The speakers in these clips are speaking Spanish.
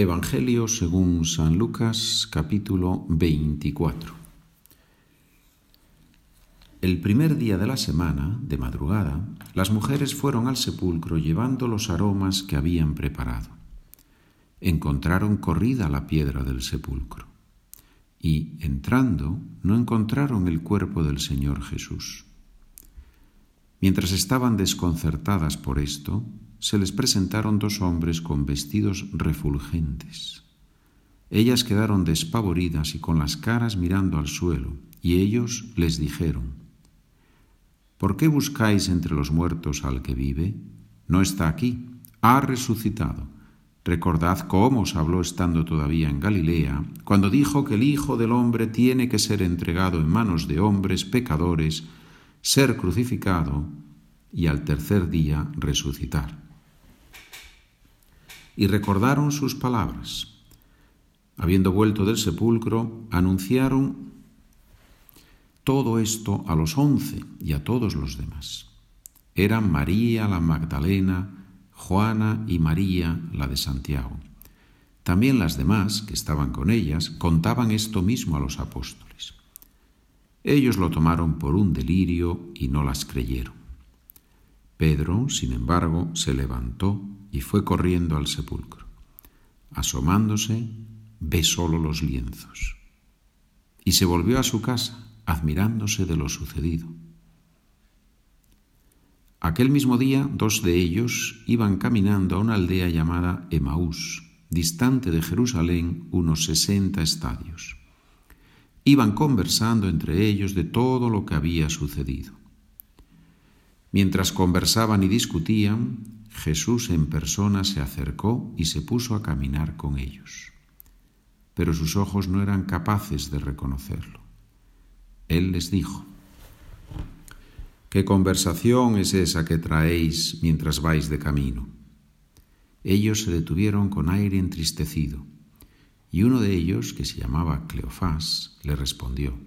Evangelio según San Lucas capítulo 24. El primer día de la semana, de madrugada, las mujeres fueron al sepulcro llevando los aromas que habían preparado. Encontraron corrida la piedra del sepulcro y, entrando, no encontraron el cuerpo del Señor Jesús. Mientras estaban desconcertadas por esto, se les presentaron dos hombres con vestidos refulgentes. Ellas quedaron despavoridas y con las caras mirando al suelo, y ellos les dijeron, ¿Por qué buscáis entre los muertos al que vive? No está aquí, ha resucitado. Recordad cómo os habló estando todavía en Galilea, cuando dijo que el Hijo del Hombre tiene que ser entregado en manos de hombres pecadores, ser crucificado y al tercer día resucitar y recordaron sus palabras. Habiendo vuelto del sepulcro, anunciaron todo esto a los once y a todos los demás. Eran María la Magdalena, Juana y María la de Santiago. También las demás, que estaban con ellas, contaban esto mismo a los apóstoles. Ellos lo tomaron por un delirio y no las creyeron. Pedro, sin embargo, se levantó y fue corriendo al sepulcro. Asomándose, ve solo los lienzos. Y se volvió a su casa, admirándose de lo sucedido. Aquel mismo día, dos de ellos iban caminando a una aldea llamada Emaús, distante de Jerusalén unos sesenta estadios. Iban conversando entre ellos de todo lo que había sucedido. Mientras conversaban y discutían, Jesús en persona se acercó y se puso a caminar con ellos. Pero sus ojos no eran capaces de reconocerlo. Él les dijo, ¿Qué conversación es esa que traéis mientras vais de camino? Ellos se detuvieron con aire entristecido, y uno de ellos, que se llamaba Cleofás, le respondió,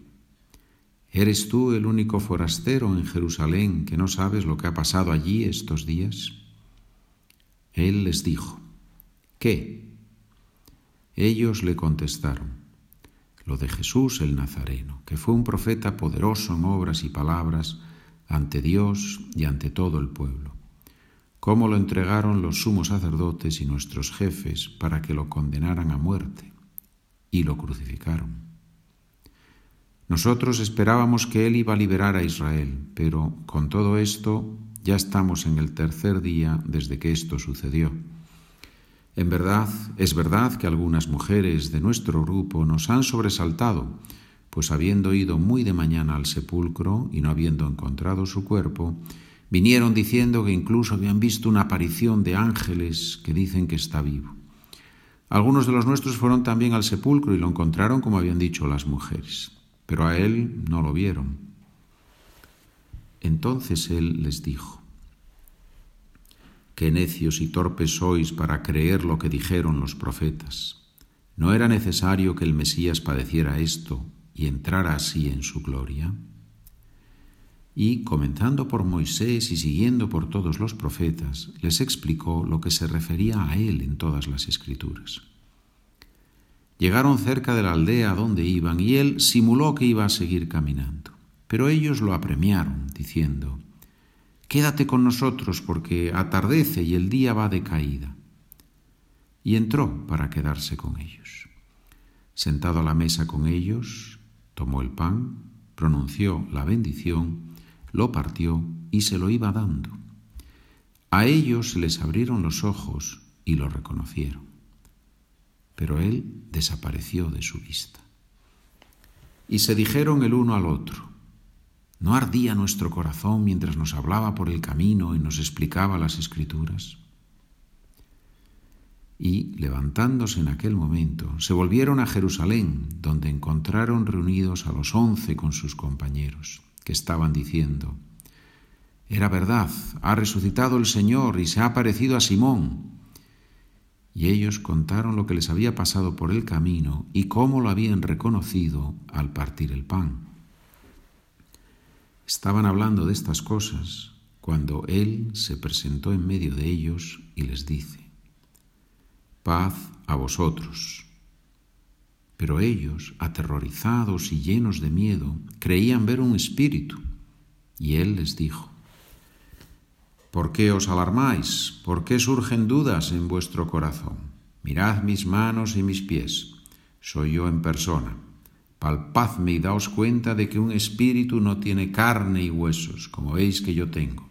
¿Eres tú el único forastero en Jerusalén que no sabes lo que ha pasado allí estos días? Él les dijo, ¿qué? Ellos le contestaron, lo de Jesús el Nazareno, que fue un profeta poderoso en obras y palabras ante Dios y ante todo el pueblo. Cómo lo entregaron los sumos sacerdotes y nuestros jefes para que lo condenaran a muerte, y lo crucificaron. Nosotros esperábamos que Él iba a liberar a Israel, pero con todo esto ya estamos en el tercer día desde que esto sucedió. En verdad, es verdad que algunas mujeres de nuestro grupo nos han sobresaltado, pues habiendo ido muy de mañana al sepulcro y no habiendo encontrado su cuerpo, vinieron diciendo que incluso habían visto una aparición de ángeles que dicen que está vivo. Algunos de los nuestros fueron también al sepulcro y lo encontraron como habían dicho las mujeres, pero a él no lo vieron. Entonces él les dijo, Qué necios y torpes sois para creer lo que dijeron los profetas. ¿No era necesario que el Mesías padeciera esto y entrara así en su gloria? Y, comenzando por Moisés y siguiendo por todos los profetas, les explicó lo que se refería a él en todas las escrituras. Llegaron cerca de la aldea donde iban y él simuló que iba a seguir caminando. Pero ellos lo apremiaron, diciendo, Quédate con nosotros porque atardece y el día va de caída. Y entró para quedarse con ellos. Sentado a la mesa con ellos, tomó el pan, pronunció la bendición, lo partió y se lo iba dando. A ellos se les abrieron los ojos y lo reconocieron. Pero él desapareció de su vista. Y se dijeron el uno al otro, ¿No ardía nuestro corazón mientras nos hablaba por el camino y nos explicaba las escrituras? Y, levantándose en aquel momento, se volvieron a Jerusalén, donde encontraron reunidos a los once con sus compañeros, que estaban diciendo, Era verdad, ha resucitado el Señor y se ha aparecido a Simón. Y ellos contaron lo que les había pasado por el camino y cómo lo habían reconocido al partir el pan. Estaban hablando de estas cosas cuando Él se presentó en medio de ellos y les dice, paz a vosotros. Pero ellos, aterrorizados y llenos de miedo, creían ver un espíritu. Y él les dijo, ¿Por qué os alarmáis? ¿Por qué surgen dudas en vuestro corazón? Mirad mis manos y mis pies. Soy yo en persona. Palpadme y daos cuenta de que un espíritu no tiene carne y huesos, como veis que yo tengo.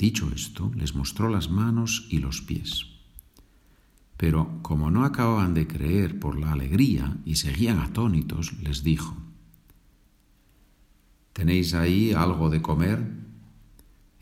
Dicho esto, les mostró las manos y los pies. Pero como no acababan de creer por la alegría y seguían atónitos, les dijo, ¿Tenéis ahí algo de comer?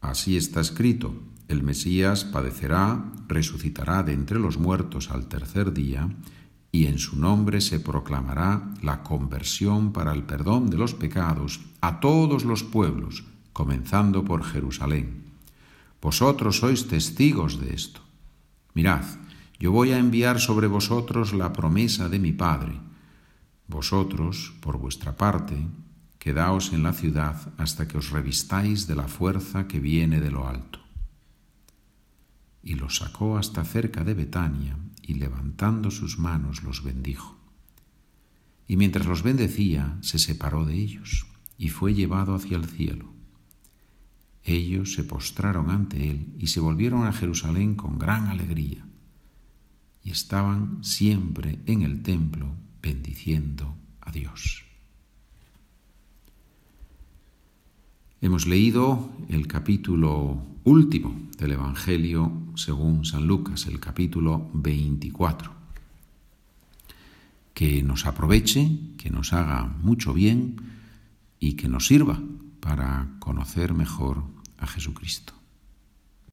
Así está escrito, el Mesías padecerá, resucitará de entre los muertos al tercer día, y en su nombre se proclamará la conversión para el perdón de los pecados a todos los pueblos, comenzando por Jerusalén. Vosotros sois testigos de esto. Mirad, yo voy a enviar sobre vosotros la promesa de mi Padre, vosotros, por vuestra parte, quedaos en la ciudad hasta que os revistáis de la fuerza que viene de lo alto. Y los sacó hasta cerca de Betania, y levantando sus manos los bendijo. Y mientras los bendecía, se separó de ellos, y fue llevado hacia el cielo. Ellos se postraron ante él y se volvieron a Jerusalén con gran alegría, y estaban siempre en el templo bendiciendo a Dios. Hemos leído el capítulo último del Evangelio según San Lucas, el capítulo 24. Que nos aproveche, que nos haga mucho bien y que nos sirva para conocer mejor a Jesucristo.